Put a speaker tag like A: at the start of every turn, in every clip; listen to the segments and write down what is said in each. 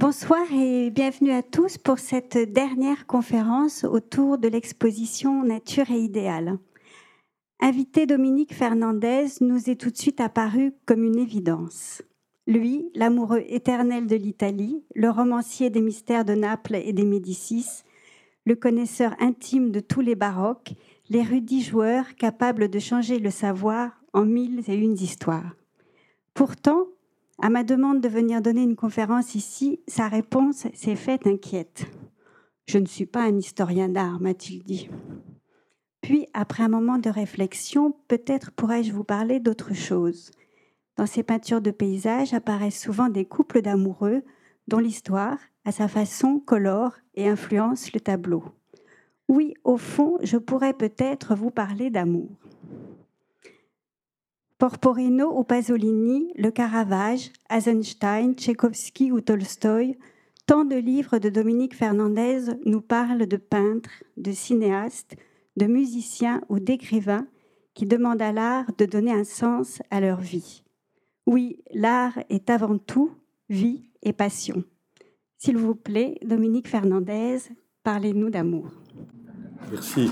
A: Bonsoir et bienvenue à tous pour cette dernière conférence autour de l'exposition Nature et idéal. Invité Dominique Fernandez nous est tout de suite apparu comme une évidence. Lui, l'amoureux éternel de l'Italie, le romancier des mystères de Naples et des Médicis, le connaisseur intime de tous les baroques, l'érudit joueur capable de changer le savoir en mille et une histoires. Pourtant, à ma demande de venir donner une conférence ici, sa réponse s'est faite inquiète. Je ne suis pas un historien d'art, m'a-t-il dit. Puis, après un moment de réflexion, peut-être pourrais-je vous parler d'autre chose. Dans ces peintures de paysages apparaissent souvent des couples d'amoureux dont l'histoire, à sa façon, colore et influence le tableau. Oui, au fond, je pourrais peut-être vous parler d'amour. Porporino ou Pasolini, Le Caravage, Eisenstein, Tchaïkovski ou Tolstoï, tant de livres de Dominique Fernandez nous parlent de peintres, de cinéastes, de musiciens ou d'écrivains qui demandent à l'art de donner un sens à leur vie. Oui, l'art est avant tout vie et passion. S'il vous plaît, Dominique Fernandez, parlez-nous d'amour.
B: Merci.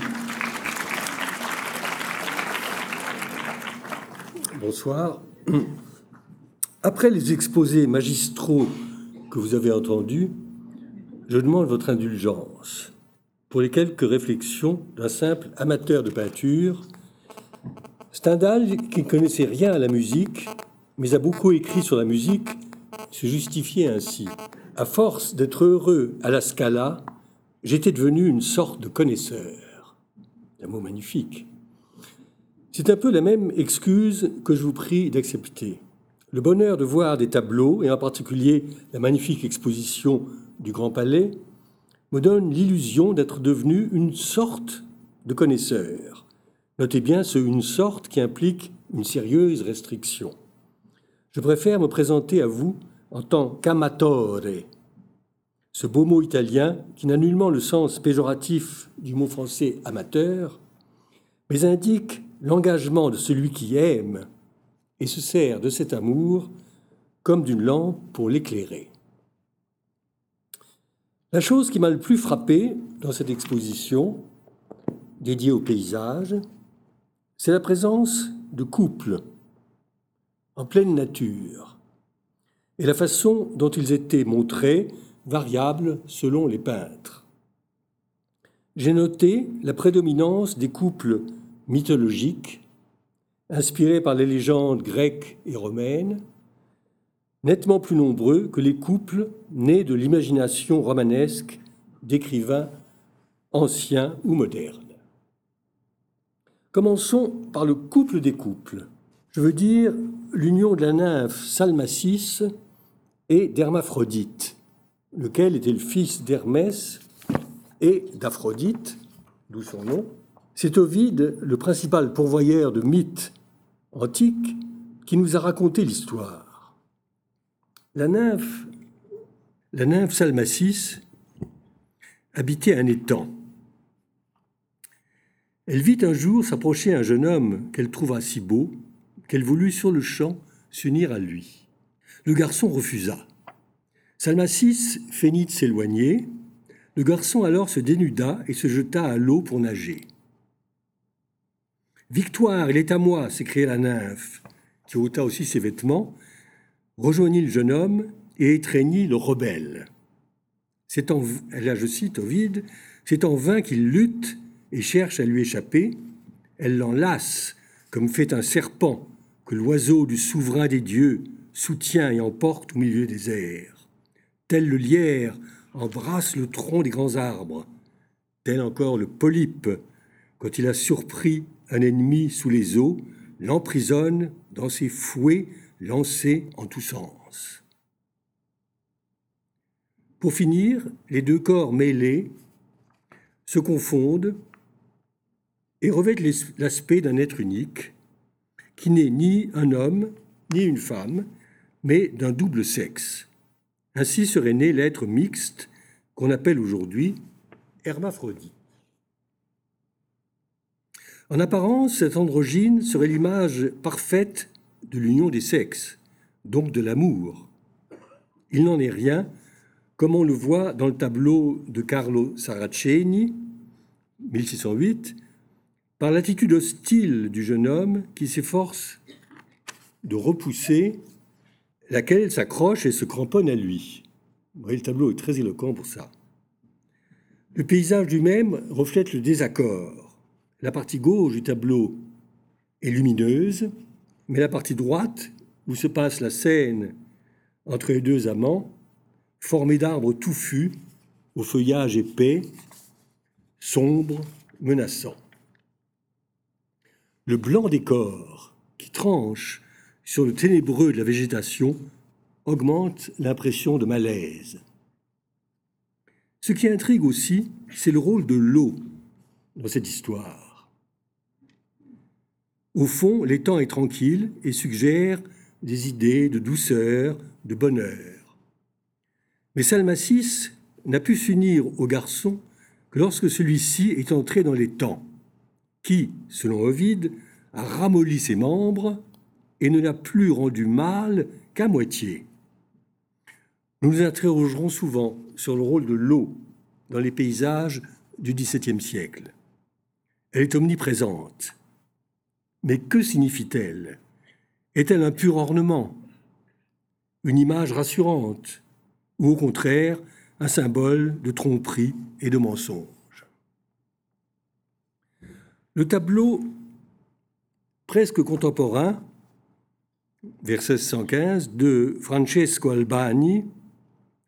B: Bonsoir. Après les exposés magistraux que vous avez entendus, je demande votre indulgence pour les quelques réflexions d'un simple amateur de peinture. Stendhal, qui ne connaissait rien à la musique, mais a beaucoup écrit sur la musique, se justifiait ainsi. À force d'être heureux à la Scala, j'étais devenu une sorte de connaisseur. Un mot magnifique. C'est un peu la même excuse que je vous prie d'accepter. Le bonheur de voir des tableaux, et en particulier la magnifique exposition du Grand Palais, me donne l'illusion d'être devenu une sorte de connaisseur. Notez bien ce une sorte qui implique une sérieuse restriction. Je préfère me présenter à vous en tant qu'amatore, ce beau mot italien qui n'a nullement le sens péjoratif du mot français amateur, mais indique l'engagement de celui qui aime et se sert de cet amour comme d'une lampe pour l'éclairer. La chose qui m'a le plus frappé dans cette exposition dédiée au paysage, c'est la présence de couples en pleine nature et la façon dont ils étaient montrés, variables selon les peintres. J'ai noté la prédominance des couples mythologiques, inspirés par les légendes grecques et romaines, nettement plus nombreux que les couples nés de l'imagination romanesque d'écrivains anciens ou modernes. Commençons par le couple des couples. Je veux dire l'union de la nymphe Salmacis et d'Hermaphrodite, lequel était le fils d'Hermès et d'Aphrodite, d'où son nom, c'est Ovide, le principal pourvoyeur de mythes antiques, qui nous a raconté l'histoire. La nymphe, la nymphe Salmacis habitait un étang. Elle vit un jour s'approcher un jeune homme qu'elle trouva si beau qu'elle voulut sur le champ s'unir à lui. Le garçon refusa. Salmacis feignit de s'éloigner. Le garçon alors se dénuda et se jeta à l'eau pour nager. Victoire, il est à moi s'écria la nymphe, qui ôta aussi ses vêtements, rejoignit le jeune homme et étreignit le rebelle. C'est en, vain qu'il lutte et cherche à lui échapper. Elle l'enlace comme fait un serpent que l'oiseau du souverain des dieux soutient et emporte au milieu des airs. Tel le lierre embrasse le tronc des grands arbres, tel encore le polype, quand il a surpris un ennemi sous les eaux, l'emprisonne dans ses fouets lancés en tous sens. Pour finir, les deux corps mêlés se confondent et revêtent l'aspect d'un être unique, qui n'est ni un homme ni une femme, mais d'un double sexe. Ainsi serait né l'être mixte qu'on appelle aujourd'hui hermaphrodite. En apparence, cette androgyne serait l'image parfaite de l'union des sexes, donc de l'amour. Il n'en est rien, comme on le voit dans le tableau de Carlo Saraceni, 1608, par l'attitude hostile du jeune homme qui s'efforce de repousser laquelle s'accroche et se cramponne à lui. Vous le tableau est très éloquent pour ça. Le paysage lui-même reflète le désaccord. La partie gauche du tableau est lumineuse, mais la partie droite, où se passe la scène entre les deux amants, formée d'arbres touffus, au feuillage épais, sombre, menaçant. Le blanc des corps qui tranche sur le ténébreux de la végétation augmente l'impression de malaise. Ce qui intrigue aussi, c'est le rôle de l'eau dans cette histoire. Au fond, l'étang est tranquille et suggère des idées de douceur, de bonheur. Mais Salmacis n'a pu s'unir au garçon que lorsque celui-ci est entré dans l'étang, qui, selon Ovide, a ramolli ses membres et ne l'a plus rendu mal qu'à moitié. Nous nous interrogerons souvent sur le rôle de l'eau dans les paysages du XVIIe siècle. Elle est omniprésente. Mais que signifie-t-elle? Est-elle un pur ornement? Une image rassurante? Ou au contraire, un symbole de tromperie et de mensonge? Le tableau presque contemporain, vers 1615, de Francesco Albani,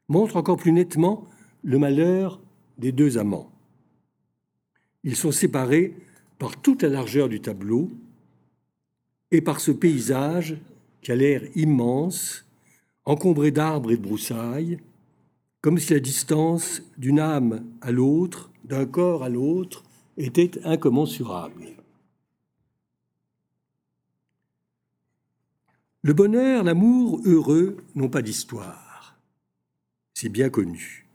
B: montre encore plus nettement le malheur des deux amants. Ils sont séparés par toute la largeur du tableau et par ce paysage qui a l'air immense, encombré d'arbres et de broussailles, comme si la distance d'une âme à l'autre, d'un corps à l'autre, était incommensurable. Le bonheur, l'amour heureux n'ont pas d'histoire c'est bien connu.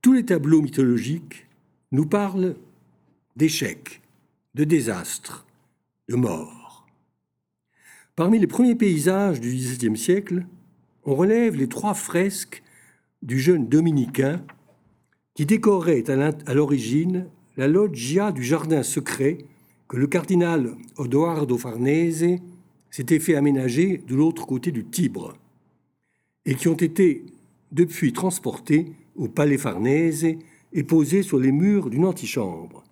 B: Tous les tableaux mythologiques nous parlent d'échecs, de désastres, de morts. Parmi les premiers paysages du XVIIe siècle, on relève les trois fresques du jeune dominicain qui décorait à l'origine la loggia du jardin secret que le cardinal Odoardo Farnese s'était fait aménager de l'autre côté du Tibre et qui ont été depuis transportés au Palais Farnèse et posés sur les murs d'une antichambre.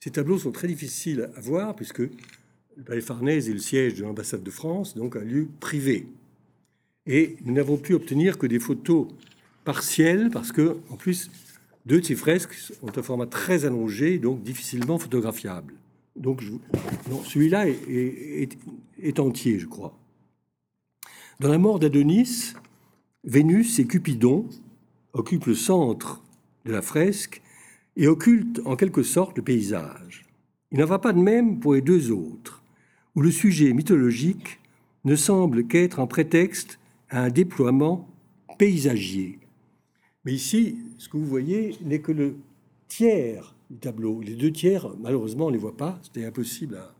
B: Ces tableaux sont très difficiles à voir puisque le Palais Farnèse est le siège de l'ambassade de France, donc un lieu privé. Et nous n'avons pu obtenir que des photos partielles parce que, en plus, deux de ces fresques ont un format très allongé, donc difficilement photographiable. Donc, celui-là est entier, je crois. Dans la mort d'Adonis, Vénus et Cupidon occupent le centre de la fresque et occultent en quelque sorte le paysage. Il n'en va pas de même pour les deux autres, où le sujet mythologique ne semble qu'être un prétexte à un déploiement paysagier. Mais ici, ce que vous voyez n'est que le tiers du tableau. Les deux tiers, malheureusement, on ne les voit pas, c'était impossible à,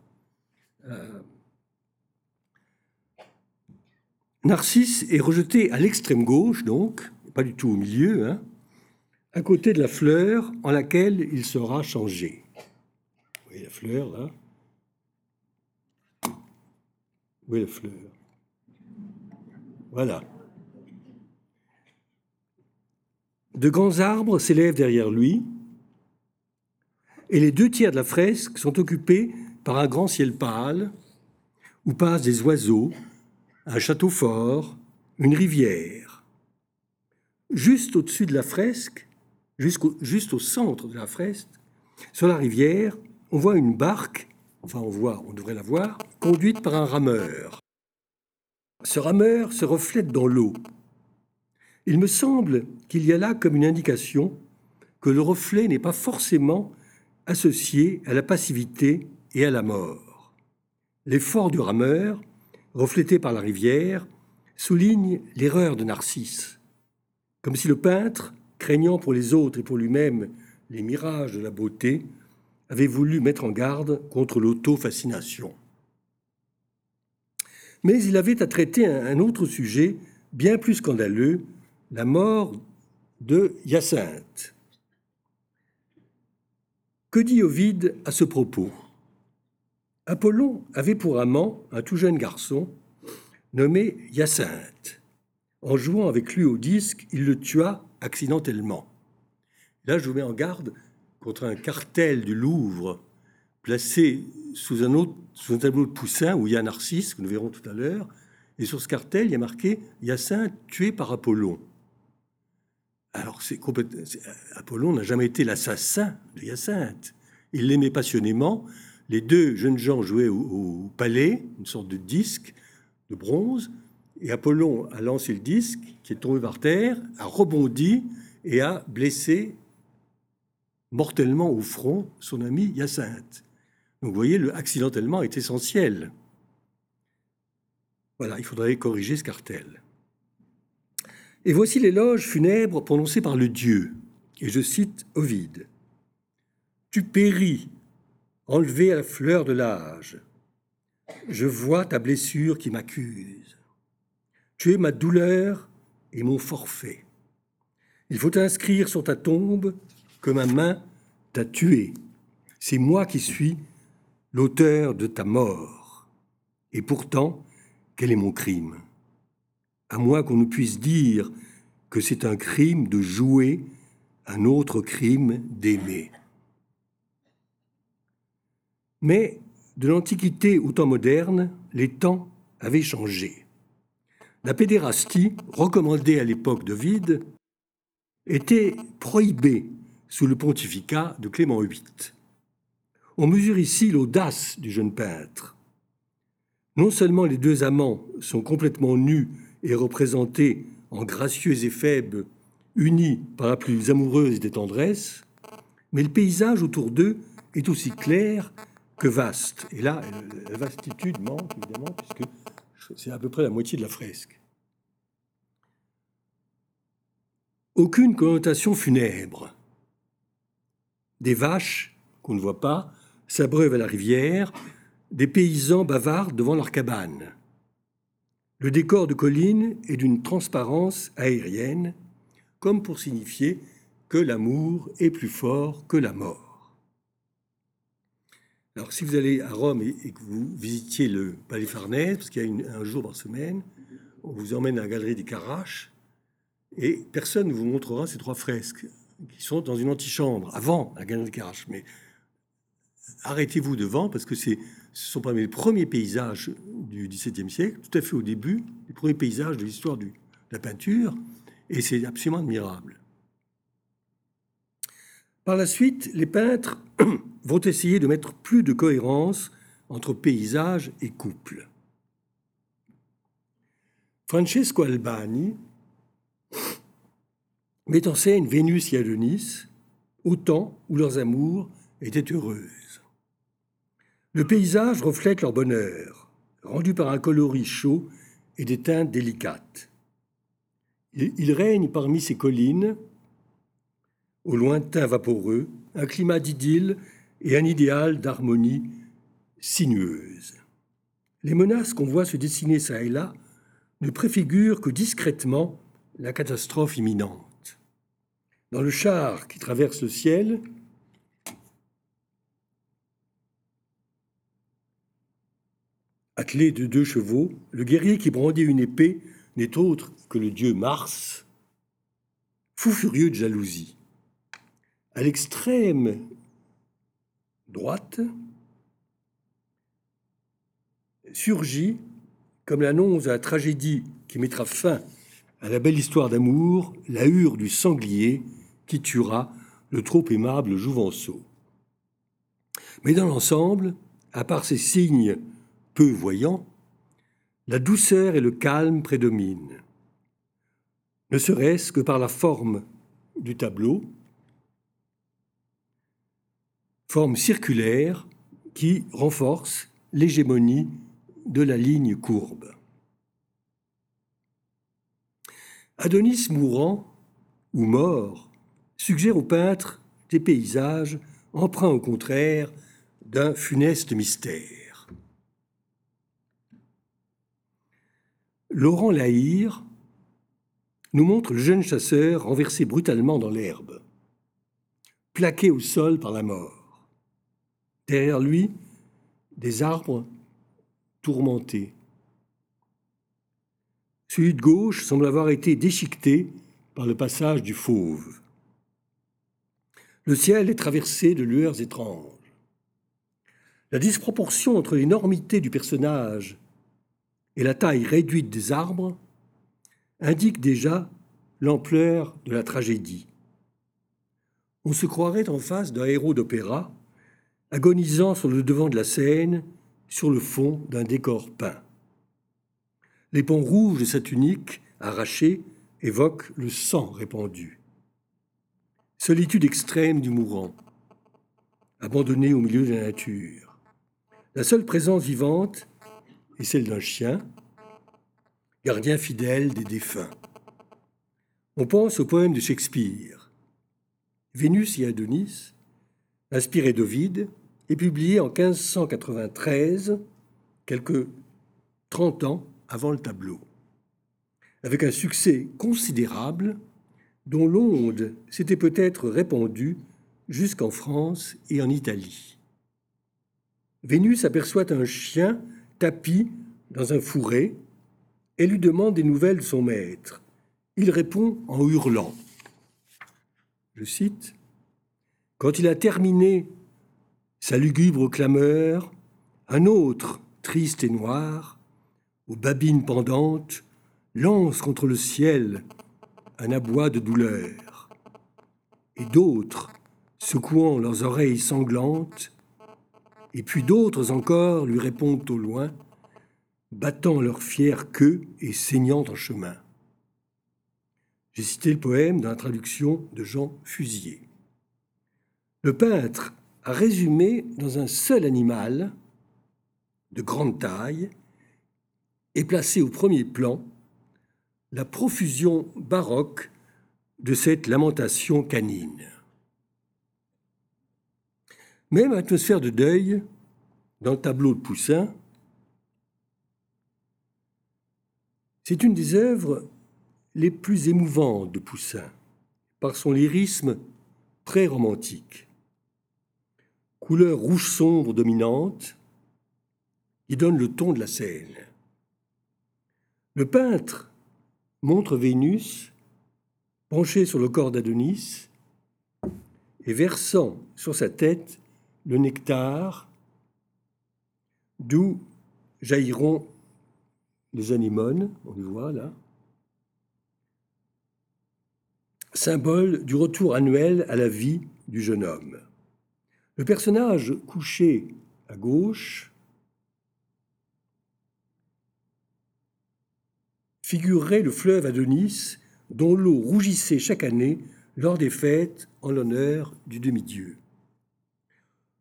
B: Narcisse est rejeté à l'extrême gauche, donc, pas du tout au milieu, hein, à côté de la fleur en laquelle il sera changé. Vous voyez la fleur, là? Est la fleur Voilà. De grands arbres s'élèvent derrière lui, et les deux tiers de la fresque sont occupés par un grand ciel pâle, où passent des oiseaux un château fort, une rivière. Juste au-dessus de la fresque, juste au centre de la fresque, sur la rivière, on voit une barque, enfin on voit, on devrait la voir, conduite par un rameur. Ce rameur se reflète dans l'eau. Il me semble qu'il y a là comme une indication que le reflet n'est pas forcément associé à la passivité et à la mort. L'effort du rameur reflété par la rivière, souligne l'erreur de Narcisse, comme si le peintre, craignant pour les autres et pour lui-même les mirages de la beauté, avait voulu mettre en garde contre l'auto-fascination. Mais il avait à traiter un autre sujet bien plus scandaleux, la mort de Hyacinthe. Que dit Ovide à ce propos? Apollon avait pour amant un tout jeune garçon nommé Hyacinthe. En jouant avec lui au disque, il le tua accidentellement. Là, je vous mets en garde contre un cartel du Louvre placé sous un, tableau de Poussin où il y a Narcisse, que nous verrons tout à l'heure, et sur ce cartel, il y a marqué Hyacinthe tué par Apollon. Alors, c'est Apollon n'a jamais été l'assassin de Hyacinthe. Il l'aimait passionnément. Les deux jeunes gens jouaient au, palais, une sorte de disque de bronze, et Apollon a lancé le disque, qui est tombé par terre, a rebondi et a blessé mortellement au front son ami Hyacinthe. Voyez, le accidentellement est essentiel. Voilà, il faudrait corriger ce cartel. Et voici l'éloge funèbre prononcé par le Dieu. Et je cite Ovide. Tu péris, enlevé à la fleur de l'âge. Je vois ta blessure qui m'accuse. Tu es ma douleur et mon forfait. Il faut inscrire sur ta tombe que ma main t'a tué. C'est moi qui suis l'auteur de ta mort. Et pourtant, quel est mon crime? À moins qu'on ne puisse dire que c'est un crime de jouer, un autre crime d'aimer. Mais de l'Antiquité au temps moderne, les temps avaient changé. La pédérastie, recommandée à l'époque de Vide, était prohibée sous le pontificat de Clément VIII. On mesure ici l'audace du jeune peintre. Non seulement les deux amants sont complètement nus et représentés en gracieux éphèbes, unis par la plus amoureuse des tendresses, mais le paysage autour d'eux est aussi clair que vaste. Et là, la vastitude manque, évidemment, puisque c'est à peu près la moitié de la fresque. Aucune connotation funèbre. Des vaches, qu'on ne voit pas, s'abreuvent à la rivière, des paysans bavardent devant leur cabane. Le décor de colline est d'une transparence aérienne, comme pour signifier que l'amour est plus fort que la mort. Alors, si vous allez à Rome et, que vous visitiez le Palais Farnèse, parce qu'il y a un jour par semaine, on vous emmène à la galerie des Caraches, et personne ne vous montrera ces trois fresques qui sont dans une antichambre avant la galerie des Caraches. Mais arrêtez-vous devant parce que ce sont parmi les premiers paysages du XVIIe siècle, tout à fait au début, les premiers paysages de l'histoire de la peinture, et c'est absolument admirable. Par la suite, les peintres vont essayer de mettre plus de cohérence entre paysage et couple. Francesco Albani met en scène Vénus et Adonis au temps où leurs amours étaient heureuses. Le paysage reflète leur bonheur, rendu par un coloris chaud et des teintes délicates. Il règne parmi ces collines, au lointain vaporeux, un climat d'idylle et un idéal d'harmonie sinueuse. Les menaces qu'on voit se dessiner çà et là ne préfigurent que discrètement la catastrophe imminente. Dans le char qui traverse le ciel, Attelé de deux chevaux, le guerrier qui brandit une épée n'est autre que le dieu Mars, fou furieux de jalousie. À l'extrême droite surgit, comme l'annonce de la tragédie qui mettra fin à la belle histoire d'amour, la hure du sanglier qui tuera le trop aimable Jouvenceau. Mais dans l'ensemble, à part ces signes peu voyant, la douceur et le calme prédominent, ne serait-ce que par la forme du tableau, forme circulaire qui renforce l'hégémonie de la ligne courbe. Adonis mourant ou mort suggère au peintre des paysages empreints au contraire d'un funeste mystère. Laurent Lahire nous montre le jeune chasseur renversé brutalement dans l'herbe, plaqué au sol par la mort. Derrière lui, des arbres tourmentés. Celui de gauche semble avoir été déchiqueté par le passage du fauve. Le ciel est traversé de lueurs étranges. La disproportion entre l'énormité du personnage et la taille réduite des arbres indique déjà l'ampleur de la tragédie. On se croirait en face d'un héros d'opéra, agonisant sur le devant de la scène, sur le fond d'un décor peint. Les ponts rouges de sa tunique, arrachée, évoquent le sang répandu. Solitude extrême du mourant, abandonné au milieu de la nature. La seule présence vivante est celle d'un chien, gardien fidèle des défunts. On pense au poème de Shakespeare. Vénus et Adonis, inspiré d'Ovide, est publié en 1593, quelques 30 ans avant le tableau, avec un succès considérable dont l'onde s'était peut-être répandue jusqu'en France et en Italie. Vénus aperçoit un chien dans un fourré et lui demande des nouvelles de son maître. Il répond en hurlant. Je cite Quand il a terminé sa lugubre clameur, un autre, triste et noir, aux babines pendantes, lance contre le ciel un aboi de douleur. Et d'autres, secouant leurs oreilles sanglantes, et puis d'autres encore lui répondent au loin, battant leur fière queue et saignant en chemin. J'ai cité le poème dans la traduction de Jean Fusier. Le peintre a résumé dans un seul animal de grande taille et placé au premier plan la profusion baroque de cette lamentation canine. Même atmosphère de deuil, dans le tableau de Poussin, C'est une des œuvres les plus émouvantes de Poussin, par son lyrisme très romantique. Couleur rouge sombre dominante, qui donne le ton de la scène. Le peintre montre Vénus penchée sur le corps d'Adonis et versant sur sa tête le nectar d'où jailliront les anémones, on les voit là, symbole du retour annuel à la vie du jeune homme. Le personnage couché à gauche figurerait le fleuve Adonis dont l'eau rougissait chaque année lors des fêtes en l'honneur du demi-dieu.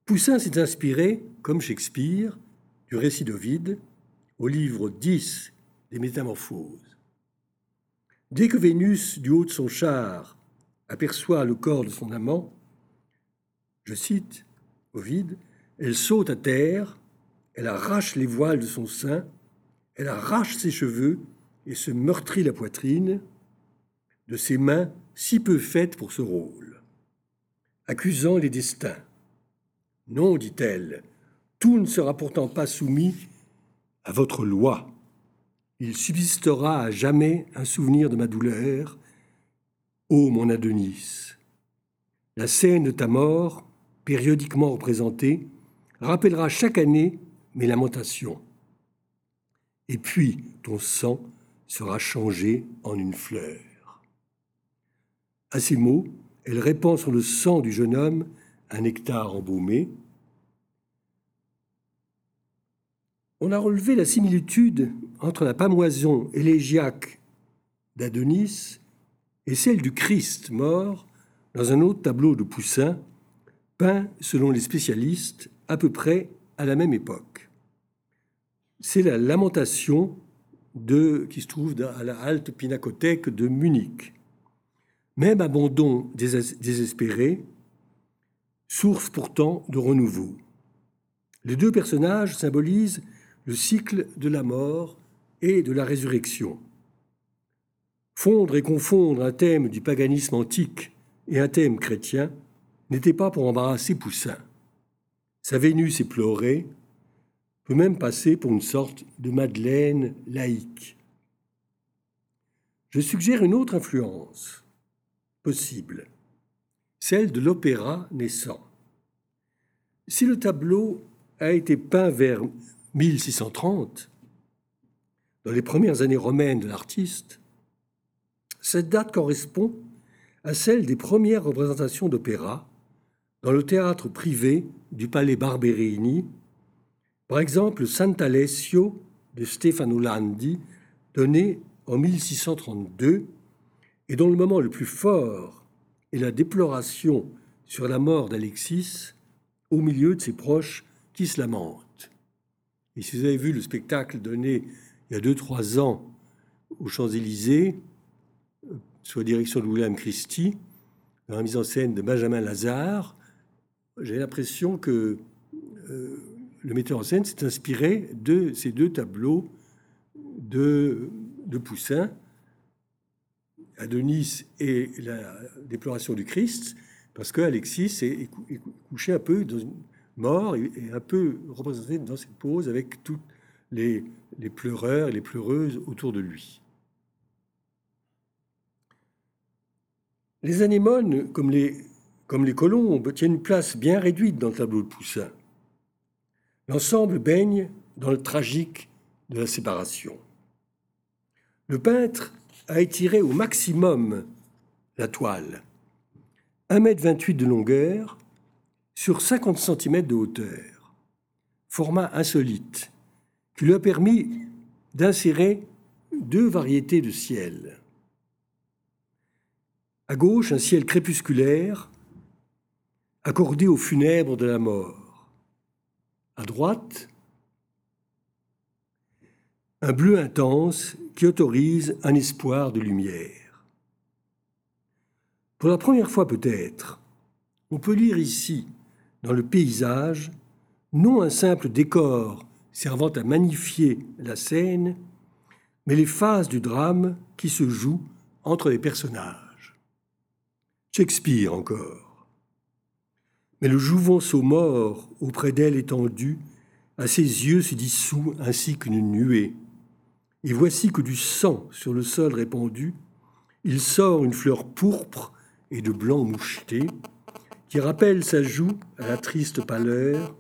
B: Poussin s'est inspiré, comme Shakespeare, du récit d'Ovide, au livre 10 des Métamorphoses. Dès que Vénus, du haut de son char, aperçoit le corps de son amant, je cite Ovide, elle saute à terre, elle arrache les voiles de son sein, elle arrache ses cheveux et se meurtrit la poitrine de ses mains si peu faites pour ce rôle, accusant les destins. Non, dit-elle, tout ne sera pourtant pas soumis à votre loi. Il subsistera à jamais un souvenir de ma douleur. Ô mon Adonis, la scène de ta mort, périodiquement représentée, rappellera chaque année mes lamentations. Et puis ton sang sera changé en une fleur. À ces mots, elle répand sur le sang du jeune homme un nectar embaumé, on a relevé la similitude entre la pamoison élégiaque d'Adonis et celle du Christ mort dans un autre tableau de Poussin, peint, selon les spécialistes, à peu près à la même époque. C'est la lamentation de, qui se trouve à la halte pinacothèque de Munich. Même abandon désespéré, source pourtant de renouveau. Les deux personnages symbolisent le cycle de la mort et de la résurrection. Fondre et confondre un thème du paganisme antique et un thème chrétien n'était pas pour embarrasser Poussin. Sa Vénus éplorée peut même passer pour une sorte de Madeleine laïque. Je suggère une autre influence possible, celle de l'opéra naissant. Si le tableau a été peint vers 1630, dans les premières années romaines de l'artiste, cette date correspond à celle des premières représentations d'opéra dans le théâtre privé du palais Barberini, par exemple Sant'Alessio de Stefano Landi, donné en 1632, et dont le moment le plus fort est la déploration sur la mort d'Alexis au milieu de ses proches qui se lamentent. Et si vous avez vu le spectacle donné il y a deux, trois ans aux Champs-Élysées, sous la direction de William Christie, dans la mise en scène de Benjamin Lazare, j'ai l'impression que euh, le metteur en scène s'est inspiré de ces deux tableaux de, de Poussin, Adonis et la déploration du Christ, parce que Alexis est, couché un peu dans une, mort et, un peu représenté dans cette pose avec toutes les, pleureurs et les pleureuses autour de lui. Les anémones, comme les, comme les colombes, tiennent une place bien réduite dans le tableau de Poussin. L'ensemble baigne dans le tragique de la séparation. Le peintre a étiré au maximum la toile. 1,28 m de longueur sur 50 cm de hauteur. Format insolite qui lui a permis d'insérer deux variétés de ciel. À gauche, un ciel crépusculaire accordé aux funèbres de la mort. À droite, un bleu intense qui autorise un espoir de lumière. Pour la première fois peut-être, on peut lire ici, dans le paysage, non un simple décor servant à magnifier la scène, mais les phases du drame qui se jouent entre les personnages. Shakespeare encore. Mais le jouvenceau mort auprès d'elle étendu, à ses yeux se dissout ainsi qu'une nuée. Et voici que du sang sur le sol répandu, il sort une fleur pourpre et de blanc moucheté, qui rappelle sa joue à la triste pâleur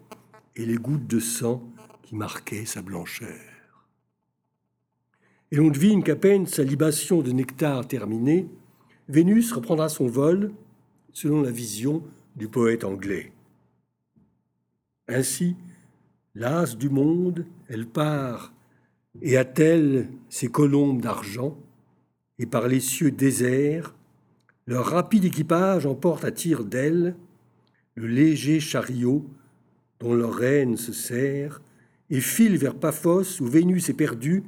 B: et les gouttes de sang qui marquaient sa blancheur. Et l'on devine qu'à peine sa libation de nectar terminée, Vénus reprendra son vol selon la vision du poète anglais. Ainsi, l'as du monde, elle part et attelle ses colombes d'argent, et par les cieux déserts, leur rapide équipage emporte à tire d'ailes le léger chariot dont leur reine se sert et file vers Paphos où Vénus est perdue,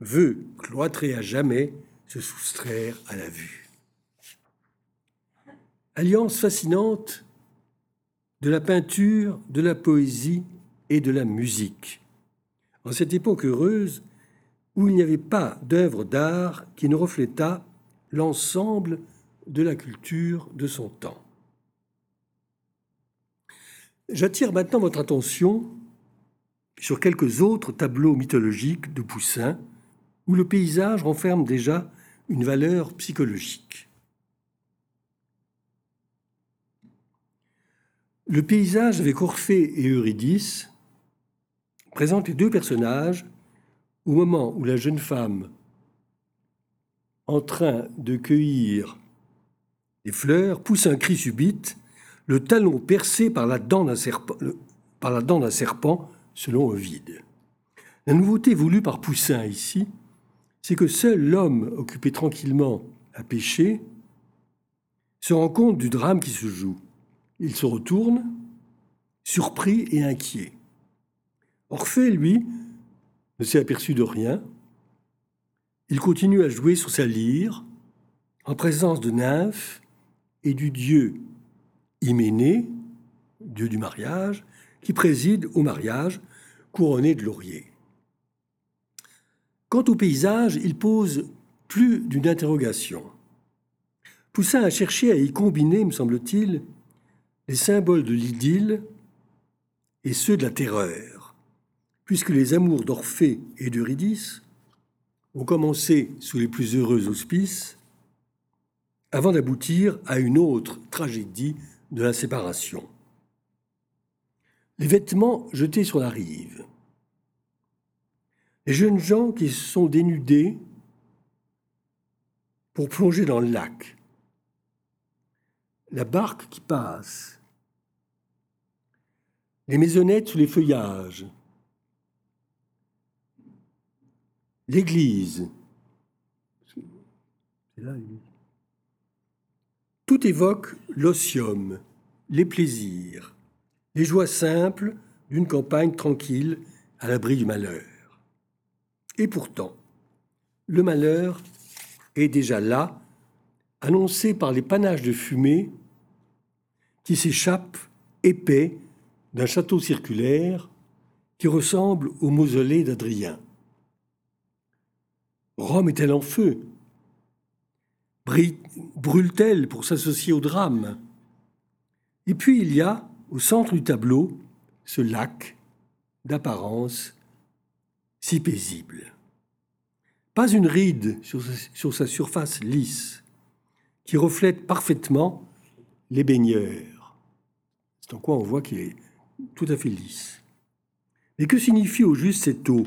B: veut, cloîtrée à jamais, se soustraire à la vue. Alliance fascinante de la peinture, de la poésie et de la musique. En cette époque heureuse où il n'y avait pas d'œuvre d'art qui ne reflétât l'ensemble de la culture de son temps. J'attire maintenant votre attention sur quelques autres tableaux mythologiques de Poussin où le paysage renferme déjà une valeur psychologique. Le paysage avec Orphée et Eurydice présente les deux personnages au moment où la jeune femme, en train de cueillir des fleurs, pousse un cri subite, le talon percé par la dent d'un serpent, selon Ovide. La nouveauté voulue par Poussin ici, c'est que seul l'homme occupé tranquillement à pêcher se rend compte du drame qui se joue. Il se retourne, surpris et inquiet. Orphée, lui, ne s'est aperçu de rien. Il continue à jouer sur sa lyre, en présence de nymphes et du dieu Hyménée, dieu du mariage, qui préside au mariage couronné de laurier. Quant au paysage, il pose plus d'une interrogation. Poussin a cherché à y combiner, me semble-t-il, les symboles de l'idylle et ceux de la terreur, puisque les amours d'Orphée et d'Eurydice ont commencé sous les plus heureux auspices avant d'aboutir à une autre tragédie de la séparation. Les vêtements jetés sur la rive, les jeunes gens qui se sont dénudés pour plonger dans le lac, la barque qui passe, les maisonnettes sous les feuillages, l'église. Tout évoque l'osium, les plaisirs, les joies simples d'une campagne tranquille à l'abri du malheur. Et pourtant, le malheur est déjà là, annoncé par les panaches de fumée qui s'échappent épais d'un château circulaire qui ressemble au mausolée d'Adrien. Rome est-elle en feu? Brûle-t-elle pour s'associer au drame? Et puis il y a, au centre du tableau, ce lac d'apparence si paisible. Pas une ride sur sa, surface lisse qui reflète parfaitement les baigneurs. C'est en quoi on voit qu'il est tout à fait lisse. Mais que signifie au juste cette eau?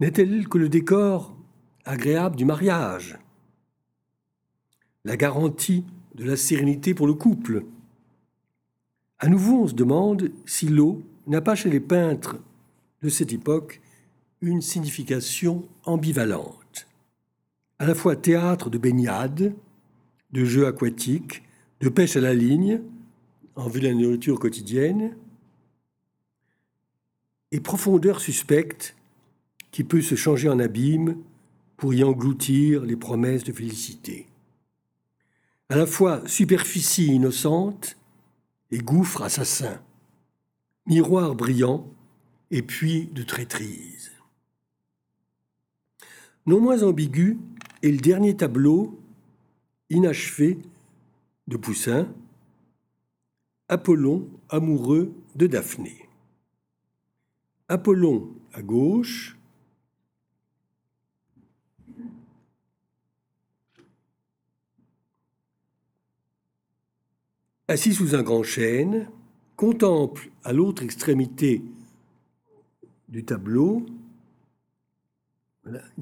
B: N'est-elle que le décor agréable du mariage? La garantie de la sérénité pour le couple À nouveau, on se demande si l'eau n'a pas chez les peintres de cette époque une signification ambivalente, à la fois théâtre de baignade, de jeux aquatiques, de pêche à la ligne, en vue de la nourriture quotidienne, et profondeur suspecte qui peut se changer en abîme pour y engloutir les promesses de félicité. À la fois superficie innocente et gouffre assassin, miroir brillant et puits de traîtrise. Non moins ambigu est le dernier tableau inachevé de Poussin, Apollon amoureux de Daphné. Apollon à gauche, assis sous un grand chêne, contemple à l'autre extrémité du tableau,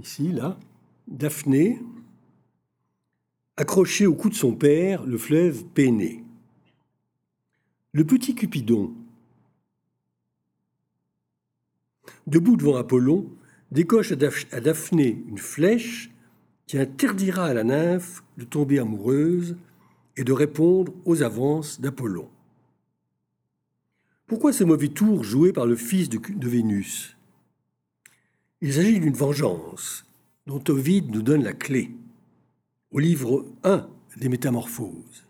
B: ici, là, Daphné, accrochée au cou de son père, le fleuve Péné. Le petit Cupidon, debout devant Apollon, décoche à Daphné une flèche qui interdira à la nymphe de tomber amoureuse et de répondre aux avances d'Apollon. Pourquoi ce mauvais tour joué par le fils de, Vénus? Il s'agit d'une vengeance dont Ovide nous donne la clé au livre 1 des Métamorphoses.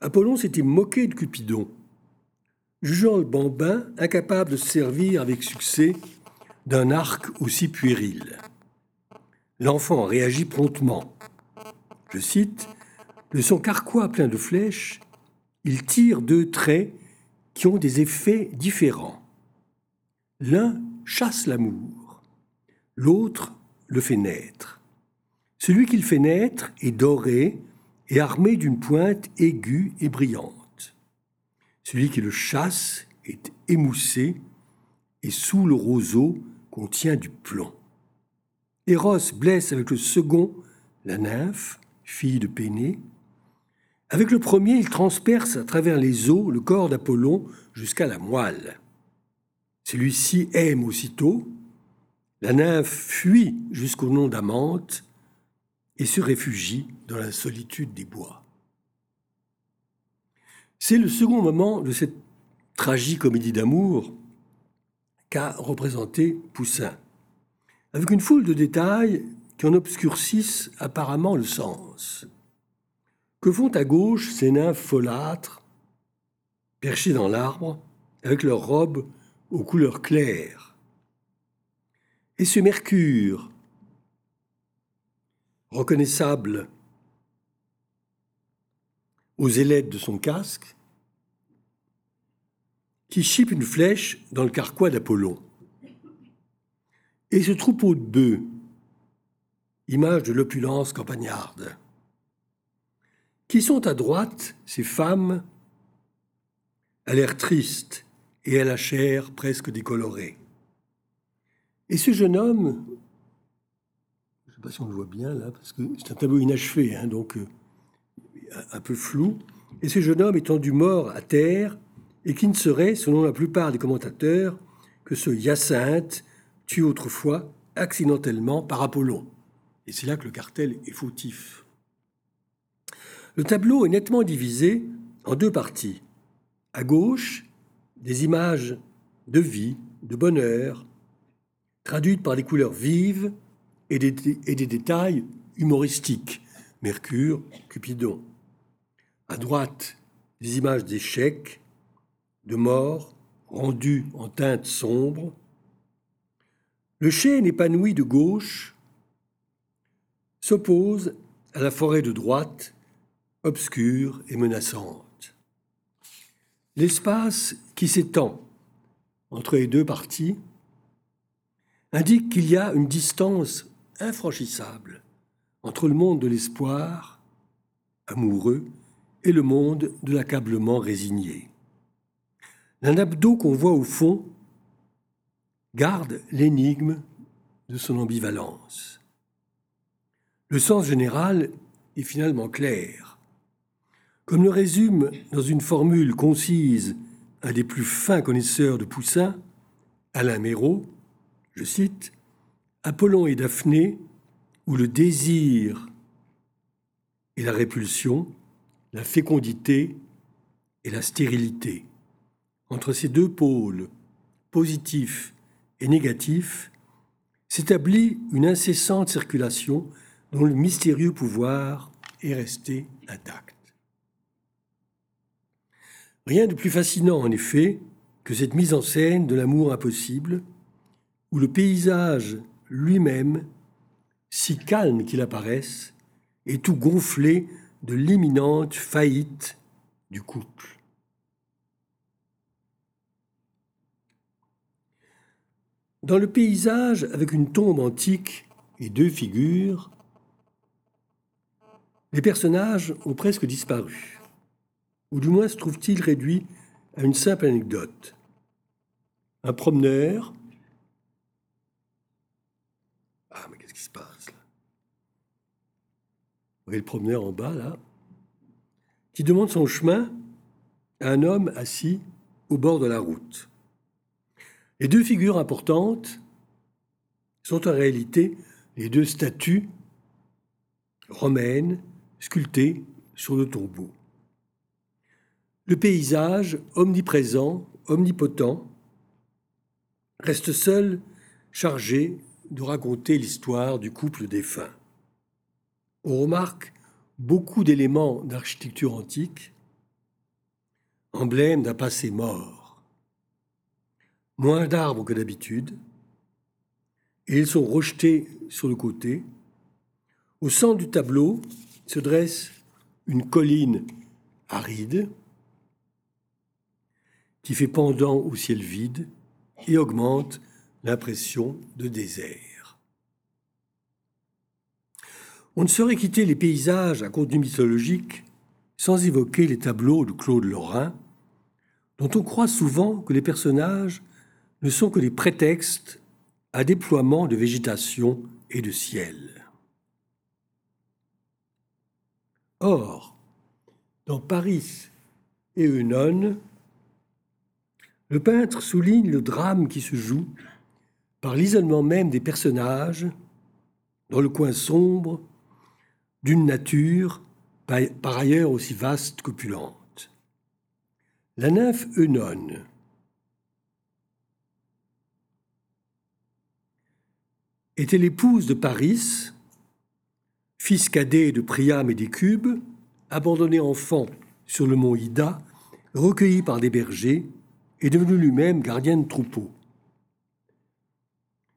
B: Apollon s'était moqué de Cupidon jugeant le bambin incapable de se servir avec succès d'un arc aussi puéril. L'enfant réagit promptement. Je cite De son carquois plein de flèches, il tire deux traits qui ont des effets différents. L'un chasse l'amour, l'autre le fait naître. Celui qu'il fait naître est doré et armé d'une pointe aiguë et brillante. Celui qui le chasse est émoussé et sous le roseau contient du plomb. Eros blesse avec le second la nymphe, fille de Pénée. Avec le premier, il transperce à travers les eaux le corps d'Apollon jusqu'à la moelle. Celui-ci aime aussitôt. La nymphe fuit jusqu'au nom d'Amante et se réfugie dans la solitude des bois. C'est le second moment de cette tragique-comédie d'amour qu'a représenté Poussin, avec une foule de détails qui en obscurcissent apparemment le sens. Que font à gauche ces nymphes folâtres, perchées dans l'arbre, avec leurs robes aux couleurs claires? Et ce Mercure, reconnaissable aux ailettes de son casque, qui chipe une flèche dans le carquois d'Apollon. Et ce troupeau de bœufs, image de l'opulence campagnarde, qui sont à droite ces femmes à l'air triste et à la chair presque décolorée. Et ce jeune homme, je ne sais pas si on le voit bien là, parce que c'est un tableau inachevé, hein, donc euh, un peu flou, et ce jeune homme étendu mort à terre, et qui ne serait, selon la plupart des commentateurs, que ce Hyacinthe tué autrefois accidentellement par Apollon. Et c'est là que le cartel est fautif. Le tableau est nettement divisé en deux parties. À gauche, des images de vie, de bonheur, traduites par des couleurs vives et des, détails humoristiques. Mercure, Cupidon. À droite, des images d'échecs, de mort, rendues en teintes sombres. Le chêne épanoui de gauche s'oppose à la forêt de droite, obscure et menaçante. L'espace qui s'étend entre les deux parties indique qu'il y a une distance infranchissable entre le monde de l'espoir, amoureux, et le monde de l'accablement résigné. D'eau qu'on voit au fond garde l'énigme de son ambivalence. Le sens général est finalement clair. Comme le résume dans une formule concise un des plus fins connaisseurs de Poussin, Alain Méraud, je cite, Apollon et Daphné, où le désir et la répulsion la fécondité et la stérilité. Entre ces deux pôles, positifs et négatifs, s'établit une incessante circulation dont le mystérieux pouvoir est resté intact. Rien de plus fascinant, en effet, que cette mise en scène de l'amour impossible, où le paysage lui-même, si calme qu'il apparaisse, est tout gonflé de l'imminente faillite du couple. Dans le paysage, avec une tombe antique et deux figures, les personnages ont presque disparu, ou du moins se trouvent-ils réduits à une simple anecdote. Un promeneur. Ah, mais qu'est-ce qui se passe là? Vous voyez le promeneur en bas, là, qui demande son chemin à un homme assis au bord de la route. Les deux figures importantes sont en réalité les deux statues romaines sculptées sur le tombeau. Le paysage, omniprésent, omnipotent, reste seul chargé de raconter l'histoire du couple défunt on remarque beaucoup d'éléments d'architecture antique, emblèmes d'un passé mort. Moins d'arbres que d'habitude, et ils sont rejetés sur le côté. Au centre du tableau se dresse une colline aride qui fait pendant au ciel vide et augmente l'impression de désert. On ne saurait quitter les paysages à contenu mythologique sans évoquer les tableaux de Claude Lorrain, dont on croit souvent que les personnages ne sont que des prétextes à déploiement de végétation et de ciel. Or, dans Paris et Eunon, le peintre souligne le drame qui se joue par l'isolement même des personnages dans le coin sombre d'une nature par ailleurs aussi vaste qu'opulente. La nymphe Eunone, était l'épouse de Paris, fils cadet de Priam et des Cubes, abandonné enfant sur le mont Ida, recueilli par des bergers et devenu lui-même gardien de troupeau.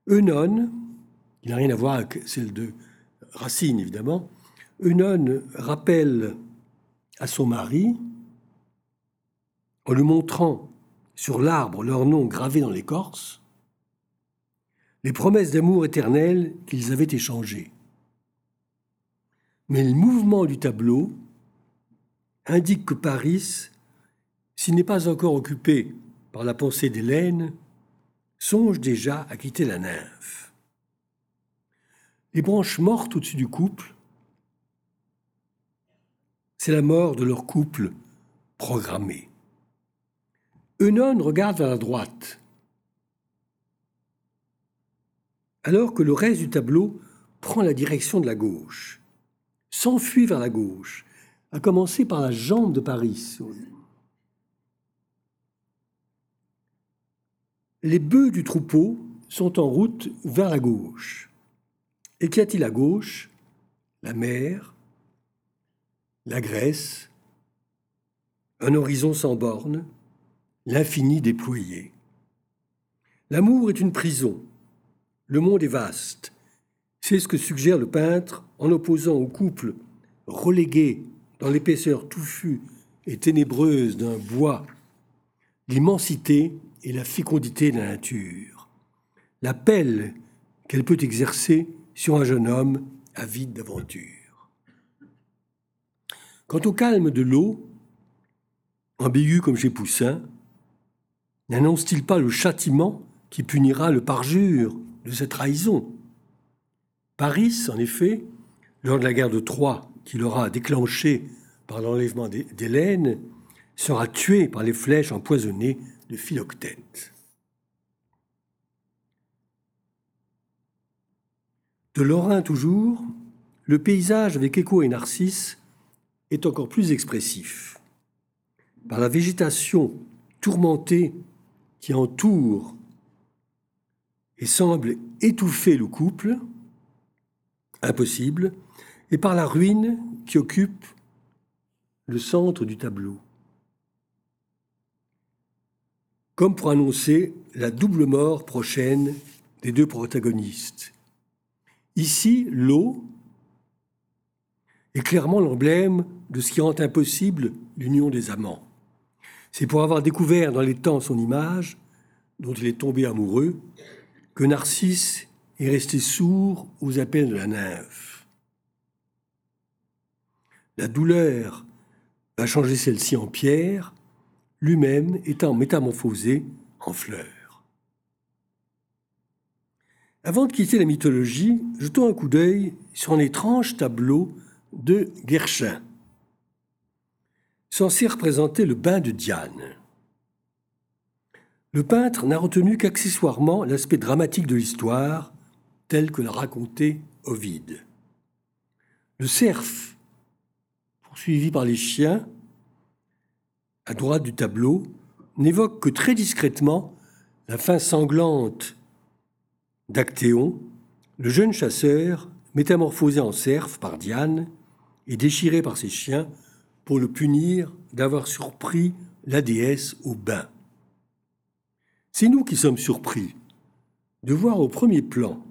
B: Eunone, qui n'a rien à voir avec celle de Racine évidemment, Eunon rappelle à son mari, en lui montrant sur l'arbre leur nom gravé dans l'écorce, les promesses d'amour éternel qu'ils avaient échangées. Mais le mouvement du tableau indique que Paris, s'il n'est pas encore occupé la pensée d'Hélène, songe déjà à quitter la nymphe. Les branches mortes au-dessus du couple, c'est la mort de leur couple programmé. Eunon regarde vers la droite, alors que le reste du tableau prend la direction de la gauche, s'enfuit vers la gauche, à commencer par la jambe de Paris. Les bœufs du troupeau sont en route vers la gauche. Et qu'y a-t-il à gauche? La mer, la Grèce, un horizon sans bornes, l'infini déployé. L'amour est une prison, le monde est vaste. C'est ce que suggère le peintre en opposant au couple relégué dans l'épaisseur touffue et ténébreuse d'un bois l'immensité et la fécondité de la nature, l'appel qu'elle peut exercer sur un jeune homme avide d'aventure. Quant au calme de l'eau, ambigu comme chez Poussin, n'annonce-t-il pas le châtiment qui punira le parjure de cette trahison? Paris, en effet, lors de la guerre de Troie qu'il aura déclenchée par l'enlèvement d'Hélène, sera tué par les flèches empoisonnées de Philoctète. De Lorrain toujours, le paysage avec Écho et Narcisse est encore plus expressif. Par la végétation tourmentée qui entoure et semble étouffer le couple, impossible, et par la ruine qui occupe le centre du tableau. Comme pour annoncer la double mort prochaine des deux protagonistes. Ici, l'eau est clairement l'emblème de ce qui rend impossible l'union des amants. C'est pour avoir découvert dans les temps son image, dont il est tombé amoureux, que Narcisse est resté sourd aux appels de la nymphe. La douleur va changer celle-ci en pierre, lui-même étant métamorphosé en fleur. Avant de quitter la mythologie, jetons un coup d'œil sur un étrange tableau de Guerchin, censé représenter le bain de Diane. Le peintre n'a retenu qu'accessoirement l'aspect dramatique de l'histoire, tel que l'a raconté Ovide. Le cerf suivi par les chiens, à droite du tableau, n'évoque que très discrètement la fin sanglante d'Actéon, le jeune chasseur métamorphosé en cerf par Diane et déchiré par ses chiens pour le punir d'avoir surpris la déesse au bain. C'est nous qui sommes surpris de voir au premier plan,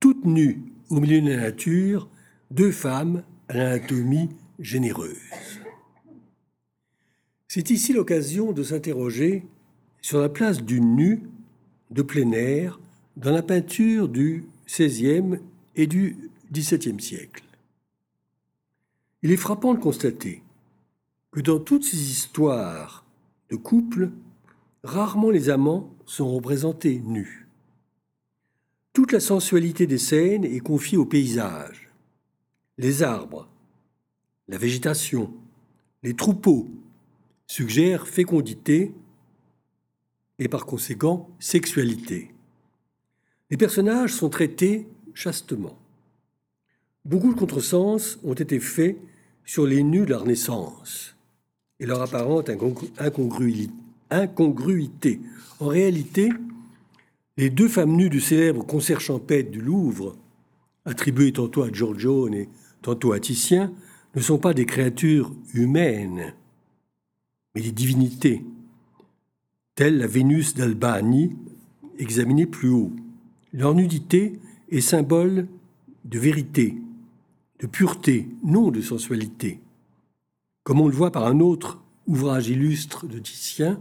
B: toutes nues au milieu de la nature, deux femmes à l'anatomie généreuse. C'est ici l'occasion de s'interroger sur la place du nu de plein air dans la peinture du XVIe et du XVIIe siècle. Il est frappant de constater que dans toutes ces histoires de couple, rarement les amants sont représentés nus. Toute la sensualité des scènes est confiée au paysage. Les arbres, la végétation, les troupeaux suggèrent fécondité et par conséquent sexualité. Les personnages sont traités chastement. Beaucoup de contresens ont été faits sur les nus de leur naissance et leur apparente incongruité. En réalité, les deux femmes nues du célèbre concert champêtre du Louvre, attribuées tantôt à Giorgione et tantôt à Titien, ne sont pas des créatures humaines, mais des divinités, telles la Vénus d'Albanie, examinée plus haut. Leur nudité est symbole de vérité, de pureté, non de sensualité. Comme on le voit par un autre ouvrage illustre de Titien,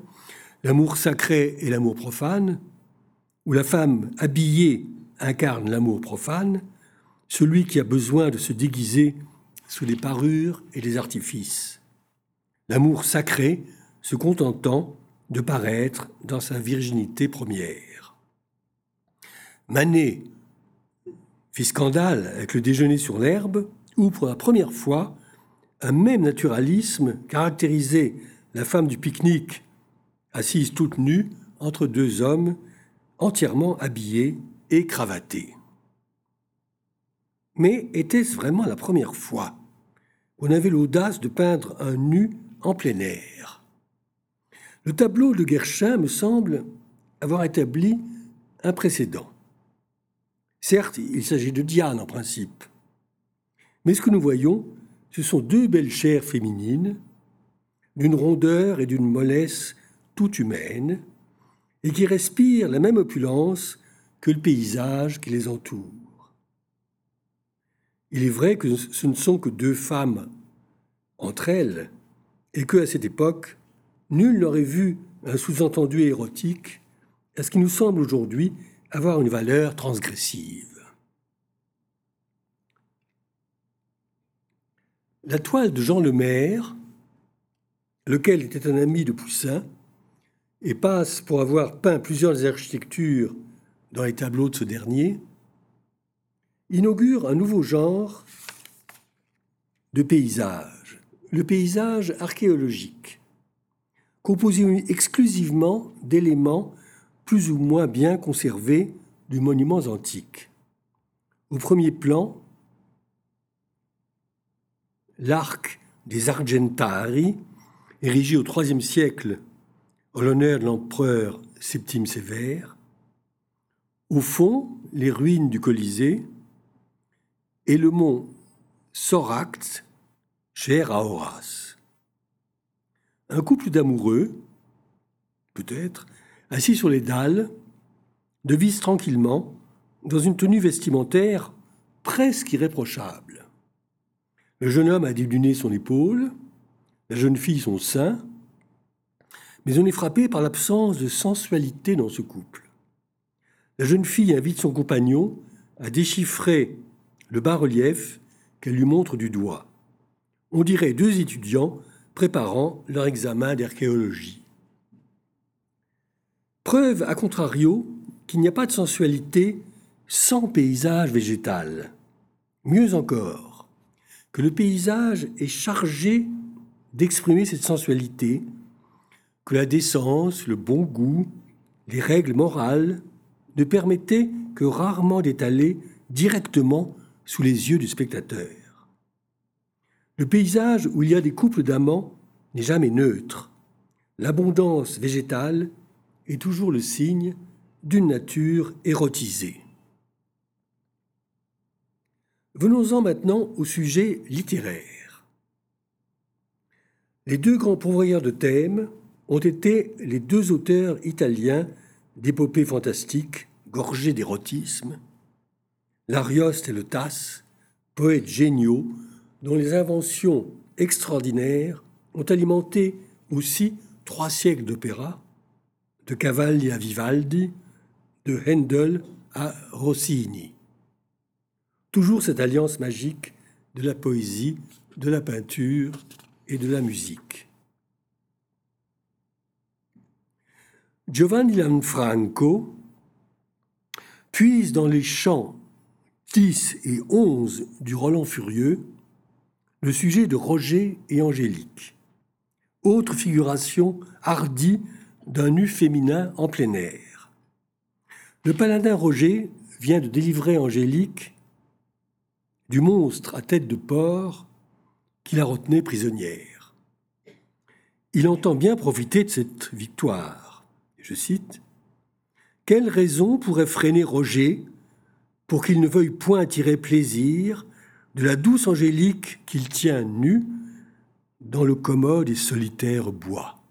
B: L'amour sacré et l'amour profane, où la femme habillée incarne l'amour profane, celui qui a besoin de se déguiser sous les parures et les artifices. L'amour sacré se contentant de paraître dans sa virginité première. Manet fit scandale avec le déjeuner sur l'herbe, où pour la première fois, un même naturalisme caractérisait la femme du pique-nique, assise toute nue entre deux hommes entièrement habillés et cravatés. Mais était-ce vraiment la première fois qu'on avait l'audace de peindre un nu en plein air Le tableau de Guerchin me semble avoir établi un précédent. Certes, il s'agit de Diane en principe, mais ce que nous voyons, ce sont deux belles chairs féminines, d'une rondeur et d'une mollesse toute humaine, et qui respirent la même opulence que le paysage qui les entoure. Il est vrai que ce ne sont que deux femmes entre elles, et que à cette époque, nul n'aurait vu un sous-entendu érotique à ce qui nous semble aujourd'hui avoir une valeur transgressive. La toile de Jean Lemaire, lequel était un ami de Poussin et passe pour avoir peint plusieurs architectures dans les tableaux de ce dernier, inaugure un nouveau genre de paysage, le paysage archéologique, composé exclusivement d'éléments plus ou moins bien conservés de monuments antiques. Au premier plan, l'arc des Argentari, érigé au IIIe siècle en l'honneur de l'empereur Septime Sévère. Au fond, les ruines du Colisée et le mont Soracte, cher à Horace. Un couple d'amoureux, peut-être, assis sur les dalles, devise tranquillement dans une tenue vestimentaire presque irréprochable. Le jeune homme a déluné son épaule, la jeune fille son sein, mais on est frappé par l'absence de sensualité dans ce couple. La jeune fille invite son compagnon à déchiffrer le bas-relief qu'elle lui montre du doigt. On dirait deux étudiants préparant leur examen d'archéologie. Preuve, à contrario, qu'il n'y a pas de sensualité sans paysage végétal. Mieux encore, que le paysage est chargé d'exprimer cette sensualité, que la décence, le bon goût, les règles morales ne permettaient que rarement d'étaler directement sous les yeux du spectateur. Le paysage où il y a des couples d'amants n'est jamais neutre. L'abondance végétale est toujours le signe d'une nature érotisée. Venons-en maintenant au sujet littéraire. Les deux grands pourvoyeurs de thèmes ont été les deux auteurs italiens d'épopées fantastiques gorgées d'érotisme, l'Arioste et le Tasse, poètes géniaux dont les inventions extraordinaires ont alimenté aussi trois siècles d'opéra, de Cavalli à Vivaldi, de Handel à Rossini toujours cette alliance magique de la poésie, de la peinture et de la musique. Giovanni Lanfranco puise dans les chants 10 et 11 du Roland Furieux le sujet de Roger et Angélique, autre figuration hardie d'un nu féminin en plein air. Le paladin Roger vient de délivrer Angélique du monstre à tête de porc qui la retenait prisonnière. Il entend bien profiter de cette victoire. Je cite Quelle raison pourrait freiner Roger pour qu'il ne veuille point tirer plaisir de la douce Angélique qu'il tient nue dans le commode et solitaire bois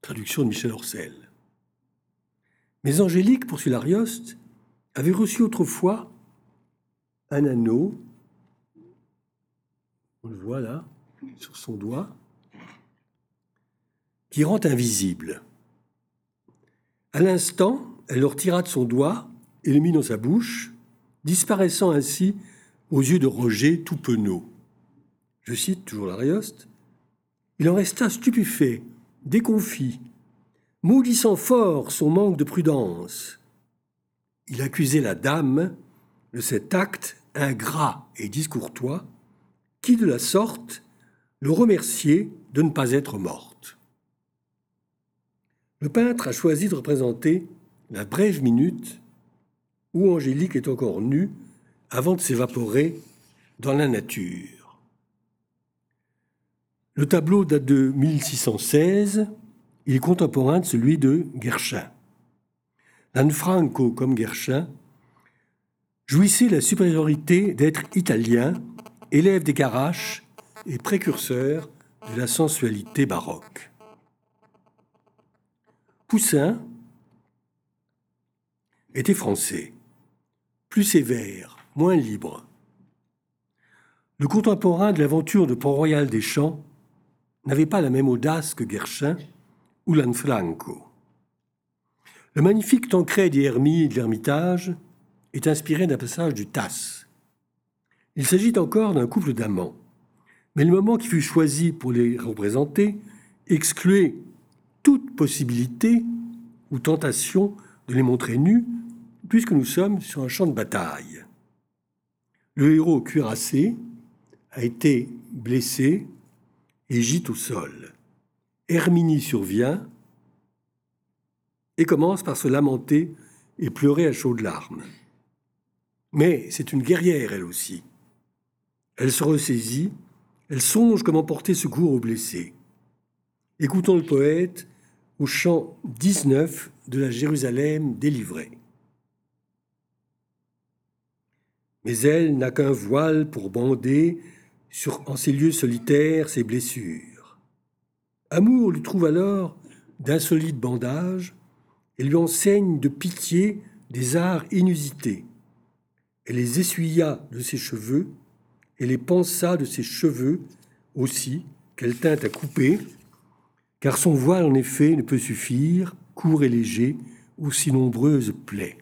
B: Traduction de Michel Orcel. Mais Angélique, poursuit l'Arioste, avait reçu autrefois un anneau, on le voit là, sur son doigt, qui rend invisible. À l'instant, elle le retira de son doigt et le mit dans sa bouche, disparaissant ainsi aux yeux de Roger tout penaud. Je cite toujours l'Arioste. Il en resta stupéfait, déconfit, maudissant fort son manque de prudence. Il accusait la dame de cet acte ingrat et discourtois qui, de la sorte, le remerciait de ne pas être morte. Le peintre a choisi de représenter la brève minute où Angélique est encore nue avant de s'évaporer dans la nature. Le tableau date de 1616, il est contemporain de celui de Guerchin. Lanfranco, comme Guerchin, jouissait la supériorité d'être italien, élève des Caraches et précurseur de la sensualité baroque. Poussin était français, plus sévère, moins libre. Le contemporain de l'aventure de Port-Royal des Champs n'avait pas la même audace que Guerchin ou Lanfranco. Le magnifique Tancred et Hermie de l'Ermitage est inspiré d'un passage du Tasse. Il s'agit encore d'un couple d'amants, mais le moment qui fut choisi pour les représenter excluait toute possibilité ou tentation de les montrer nus, puisque nous sommes sur un champ de bataille. Le héros cuirassé a été blessé et gît au sol. Herminie survient et commence par se lamenter et pleurer à chaudes larmes. Mais c'est une guerrière, elle aussi. Elle se ressaisit, elle songe comment porter secours aux blessés. Écoutons le poète au chant 19 de la Jérusalem délivrée. Mais elle n'a qu'un voile pour bander sur, en ces lieux solitaires ses blessures. Amour lui trouve alors d'insolites bandages et lui enseigne de pitié des arts inusités. Elle les essuya de ses cheveux et les pensa de ses cheveux aussi qu'elle tint à couper, car son voile en effet ne peut suffire, court et léger, aussi nombreuses plaies.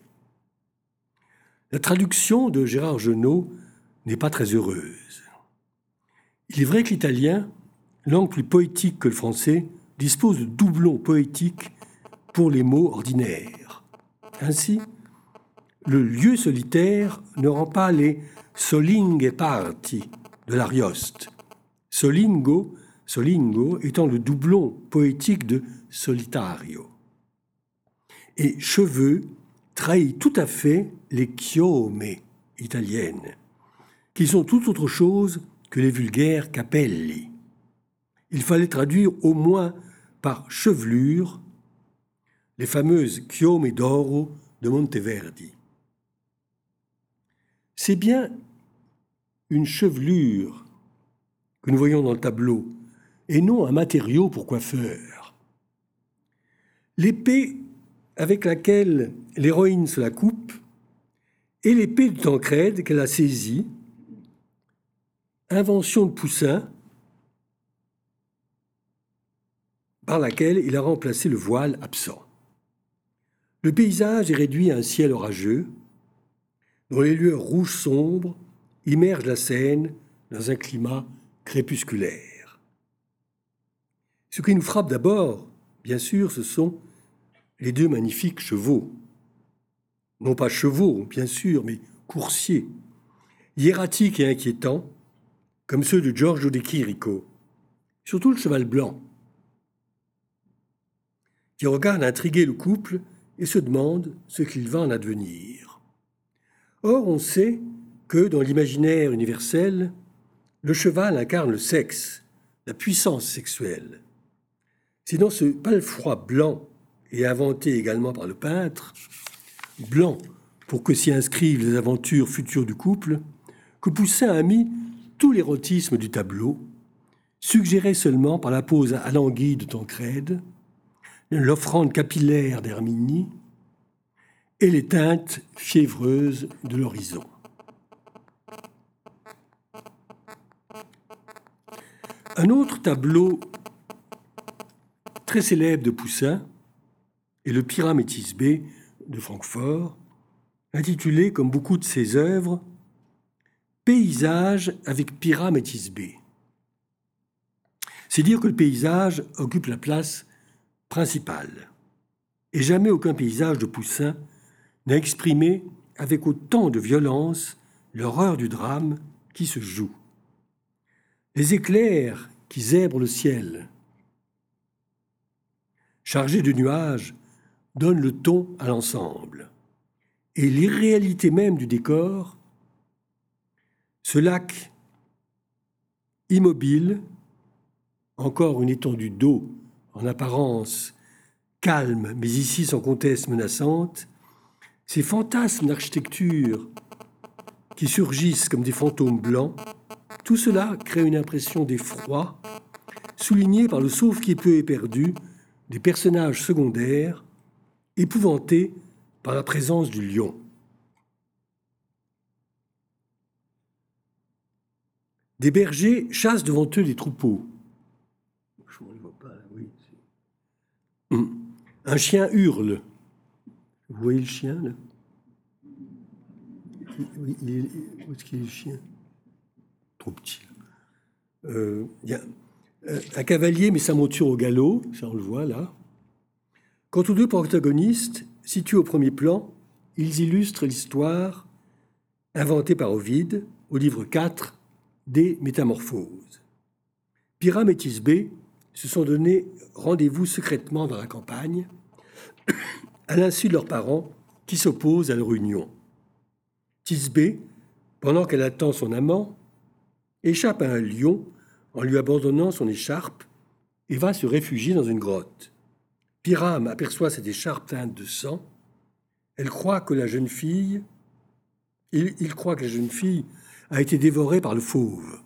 B: La traduction de Gérard Genot n'est pas très heureuse. Il est vrai que l'italien, langue plus poétique que le français, dispose de doublons poétiques pour les mots ordinaires. Ainsi, le lieu solitaire ne rend pas les solinghe parti de l'Arioste. Solingo, solingo étant le doublon poétique de solitario. Et cheveux trahit tout à fait les chiome italiennes, qui sont tout autre chose que les vulgaires capelli. Il fallait traduire au moins par chevelure les fameuses chiome d'oro de Monteverdi. C'est bien une chevelure que nous voyons dans le tableau, et non un matériau pour coiffeur. L'épée avec laquelle l'héroïne se la coupe et l'épée de Tancrède qu'elle a saisie, invention de Poussin, par laquelle il a remplacé le voile absent. Le paysage est réduit à un ciel orageux, dont les lueurs rouges sombres immergent la scène dans un climat crépusculaire. Ce qui nous frappe d'abord, bien sûr, ce sont les deux magnifiques chevaux. Non pas chevaux, bien sûr, mais coursiers, hiératiques et inquiétants, comme ceux de Giorgio de Chirico, surtout le cheval blanc, qui regarde intriguer le couple et se demande ce qu'il va en advenir. Or, on sait que dans l'imaginaire universel, le cheval incarne le sexe, la puissance sexuelle. C'est dans ce palefroid blanc, et inventé également par le peintre, blanc, pour que s'y inscrivent les aventures futures du couple, que Poussin a mis tout l'érotisme du tableau, suggéré seulement par la pose à l'anguille de Tancrède, l'offrande capillaire d'Herminie et les teintes fiévreuses de l'horizon. Un autre tableau très célèbre de Poussin, est le Pyramétis B de Francfort, intitulé, comme beaucoup de ses œuvres, Paysage avec Pyramétis B. C'est dire que le paysage occupe la place principale. Et jamais aucun paysage de Poussin n'a exprimé avec autant de violence l'horreur du drame qui se joue. Les éclairs qui zèbrent le ciel, chargés de nuages, donnent le ton à l'ensemble. Et l'irréalité même du décor, ce lac immobile, encore une étendue d'eau en apparence calme, mais ici sans conteste menaçante, ces fantasmes d'architecture qui surgissent comme des fantômes blancs, tout cela crée une impression d'effroi, soulignée par le sauve-qui-peut éperdu des personnages secondaires, épouvantés par la présence du lion. Des bergers chassent devant eux des troupeaux. Un chien hurle. Vous voyez le chien là? Où est-ce qu'il est le chien? Trop petit. Euh, euh, un cavalier met sa monture au galop, ça on le voit là. Quant aux deux protagonistes, situés au premier plan, ils illustrent l'histoire inventée par Ovide au livre 4 des Métamorphoses. Pyram et Tisbé se sont donné rendez-vous secrètement dans la campagne à l'insu de leurs parents qui s'opposent à leur union. Tisbé, pendant qu'elle attend son amant, échappe à un lion en lui abandonnant son écharpe et va se réfugier dans une grotte. Pyram aperçoit cette écharpe teinte de sang. Elle croit que la jeune fille, il, croit que la jeune fille a été dévorée par le fauve.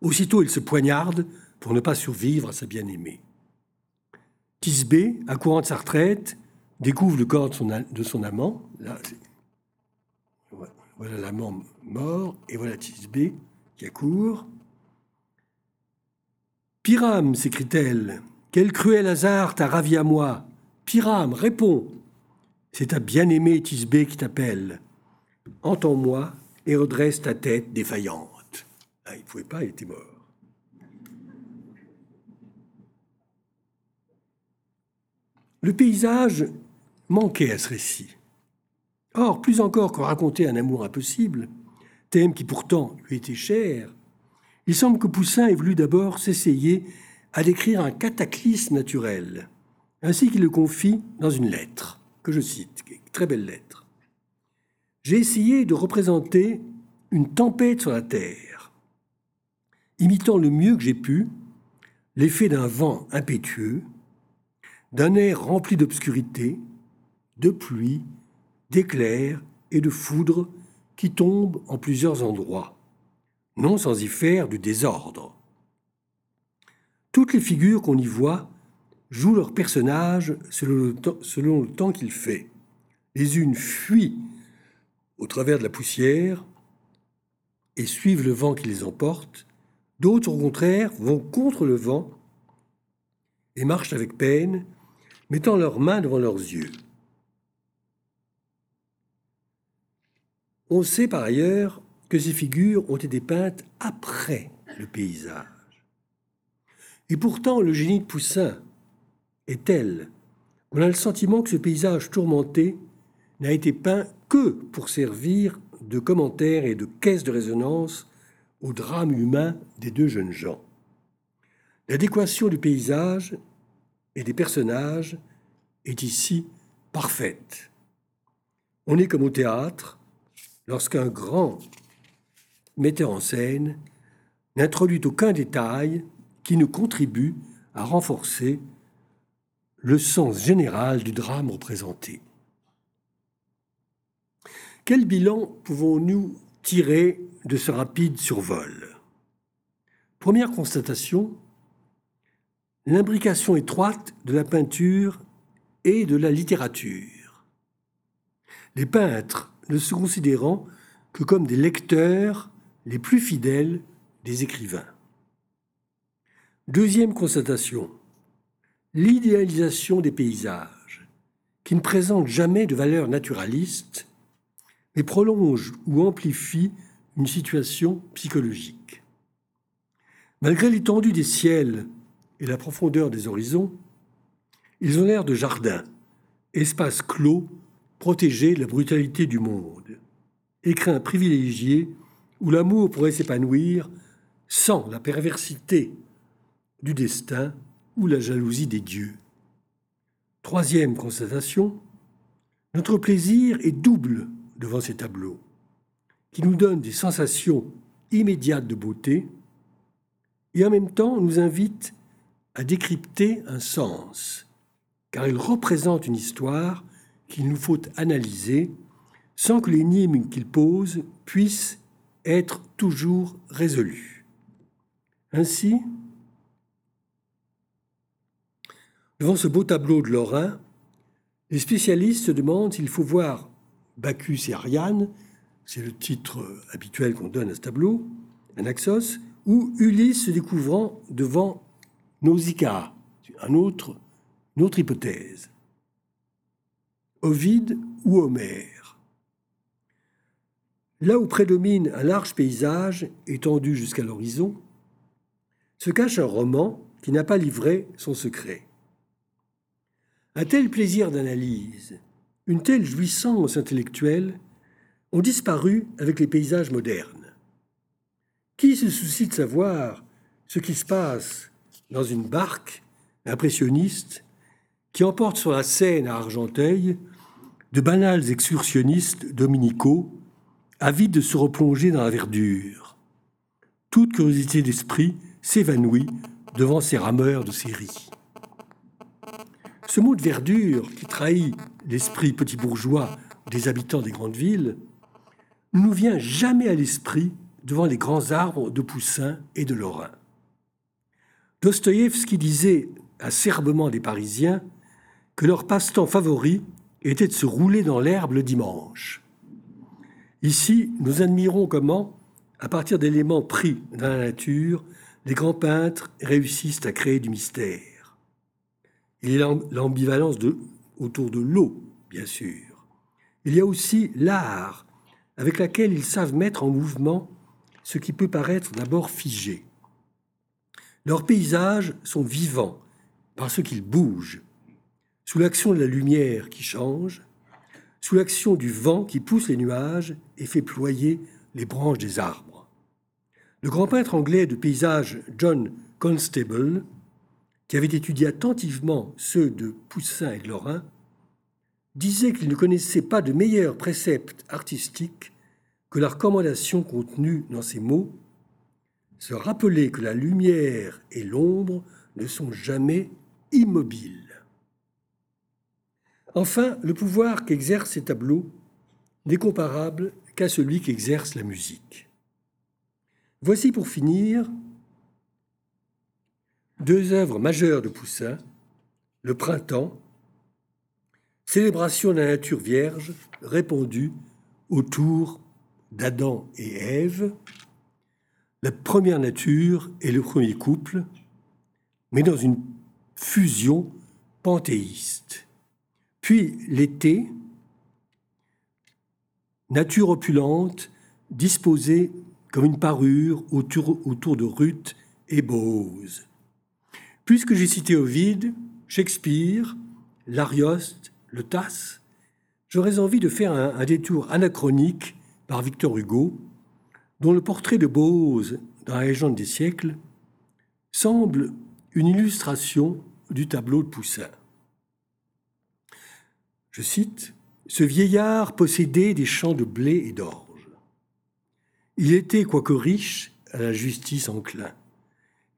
B: Aussitôt, il se poignarde pour ne pas survivre à sa bien-aimée. Tisbé, accourant de sa retraite, découvre le corps de son, amant. Là, voilà l'amant mort, et voilà Tisbé qui accourt. Pyram, s'écrie-t-elle, quel cruel hasard t'a ravi à moi Pyram, réponds C'est ta bien-aimée Tisbé qui t'appelle. Entends-moi et redresse ta tête défaillante. Ah, il ne pouvait pas, il était mort. Le paysage manquait à ce récit. Or, plus encore que raconter un amour impossible, thème qui pourtant lui était cher, il semble que Poussin ait voulu d'abord s'essayer à décrire un cataclysme naturel, ainsi qu'il le confie dans une lettre, que je cite, très belle lettre. J'ai essayé de représenter une tempête sur la Terre, imitant le mieux que j'ai pu l'effet d'un vent impétueux, d'un air rempli d'obscurité, de pluie, d'éclairs et de foudre qui tombent en plusieurs endroits, non sans y faire du désordre. Toutes les figures qu'on y voit jouent leur personnage selon le temps, selon le temps qu'il fait. Les unes fuient au travers de la poussière et suivent le vent qui les emporte, d'autres au contraire vont contre le vent et marchent avec peine mettant leurs mains devant leurs yeux. On sait par ailleurs que ces figures ont été peintes après le paysage. Et pourtant, le génie de Poussin est tel qu'on a le sentiment que ce paysage tourmenté n'a été peint que pour servir de commentaire et de caisse de résonance au drame humain des deux jeunes gens. L'adéquation du paysage et des personnages est ici parfaite. On est comme au théâtre, lorsqu'un grand metteur en scène n'introduit aucun détail qui ne contribue à renforcer le sens général du drame représenté. Quel bilan pouvons-nous tirer de ce rapide survol? Première constatation, l'imbrication étroite de la peinture et de la littérature. Les peintres ne se considérant que comme des lecteurs les plus fidèles des écrivains. Deuxième constatation, l'idéalisation des paysages, qui ne présente jamais de valeur naturaliste, mais prolonge ou amplifie une situation psychologique. Malgré l'étendue des ciels et la profondeur des horizons, ils ont l'air de jardins, espaces clos, protégés de la brutalité du monde, écrin privilégié où l'amour pourrait s'épanouir sans la perversité du destin ou la jalousie des dieux. Troisième constatation, notre plaisir est double devant ces tableaux, qui nous donnent des sensations immédiates de beauté et en même temps nous invitent à décrypter un sens, car ils représentent une histoire qu'il nous faut analyser sans que l'énigme qu'ils posent puisse être toujours résolue. Ainsi, devant ce beau tableau de Lorrain, les spécialistes se demandent s'il faut voir Bacchus et Ariane, c'est le titre habituel qu'on donne à ce tableau, Anaxos, ou Ulysse se découvrant devant Nausicaa, un autre, une autre hypothèse. Ovide ou Homère? Là où prédomine un large paysage étendu jusqu'à l'horizon, se cache un roman qui n'a pas livré son secret. Un tel plaisir d'analyse, une telle jouissance intellectuelle ont disparu avec les paysages modernes. Qui se soucie de savoir ce qui se passe dans une barque impressionniste qui emporte sur la Seine à Argenteuil de banals excursionnistes dominicaux, avides de se replonger dans la verdure. Toute curiosité d'esprit s'évanouit devant ces rameurs de série. Ce mot de verdure qui trahit l'esprit petit bourgeois des habitants des grandes villes ne nous vient jamais à l'esprit devant les grands arbres de Poussin et de Lorrain. Dostoïevski disait acerbement des Parisiens que leur passe-temps favori était de se rouler dans l'herbe le dimanche. Ici, nous admirons comment, à partir d'éléments pris dans la nature, les grands peintres réussissent à créer du mystère. Il y a l'ambivalence autour de l'eau, bien sûr. Il y a aussi l'art, avec laquelle ils savent mettre en mouvement ce qui peut paraître d'abord figé. Leurs paysages sont vivants parce qu'ils bougent, sous l'action de la lumière qui change, sous l'action du vent qui pousse les nuages et fait ployer les branches des arbres. Le grand peintre anglais de paysage John Constable, qui avait étudié attentivement ceux de Poussin et de Lorrain, disait qu'il ne connaissait pas de meilleur précepte artistique que la recommandation contenue dans ces mots se rappeler que la lumière et l'ombre ne sont jamais immobiles. Enfin, le pouvoir qu'exercent ces tableaux n'est comparable qu'à celui qu'exerce la musique. Voici pour finir deux œuvres majeures de Poussin, Le Printemps, célébration de la nature vierge répandue autour d'Adam et Ève, la première nature et le premier couple, mais dans une fusion panthéiste. Puis l'été, nature opulente, disposée comme une parure autour, autour de Ruth et Bose. Puisque j'ai cité Ovide, Shakespeare, l'Arioste, le Tasse, j'aurais envie de faire un, détour anachronique par Victor Hugo, dont le portrait de Bose dans la légende des siècles semble une illustration du tableau de Poussin. Je cite, Ce vieillard possédait des champs de blé et d'orge. Il était, quoique riche, à la justice enclin.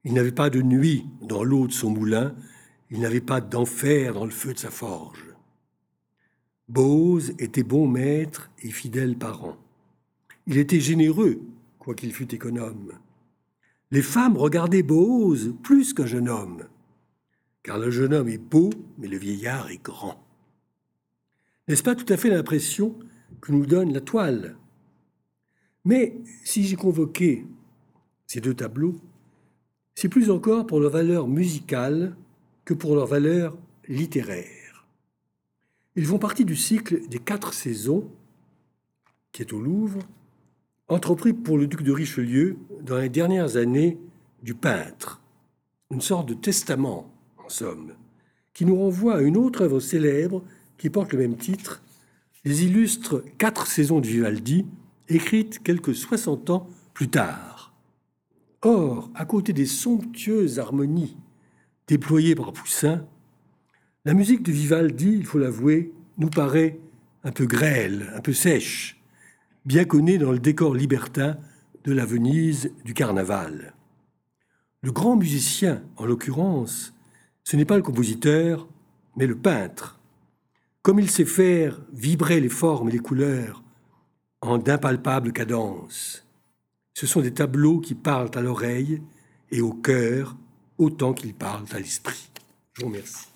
B: Il n'avait pas de nuit dans l'eau de son moulin, il n'avait pas d'enfer dans le feu de sa forge. Bose était bon maître et fidèle parent. Il était généreux, quoiqu'il fût économe. Les femmes regardaient Bose plus qu'un jeune homme, car le jeune homme est beau, mais le vieillard est grand. N'est-ce pas tout à fait l'impression que nous donne la toile? Mais si j'ai convoqué ces deux tableaux, c'est plus encore pour leur valeur musicale que pour leur valeur littéraire. Ils font partie du cycle des quatre saisons, qui est au Louvre, entrepris pour le duc de Richelieu dans les dernières années du peintre, une sorte de testament, en somme, qui nous renvoie à une autre œuvre célèbre qui porte le même titre, les illustres quatre saisons de Vivaldi, écrites quelques 60 ans plus tard. Or, à côté des somptueuses harmonies déployées par Poussin, la musique de Vivaldi, il faut l'avouer, nous paraît un peu grêle, un peu sèche, bien connue dans le décor libertin de la Venise du carnaval. Le grand musicien, en l'occurrence, ce n'est pas le compositeur, mais le peintre. Comme il sait faire vibrer les formes et les couleurs en d'impalpables cadences. Ce sont des tableaux qui parlent à l'oreille et au cœur autant qu'ils parlent à l'esprit. Je vous remercie.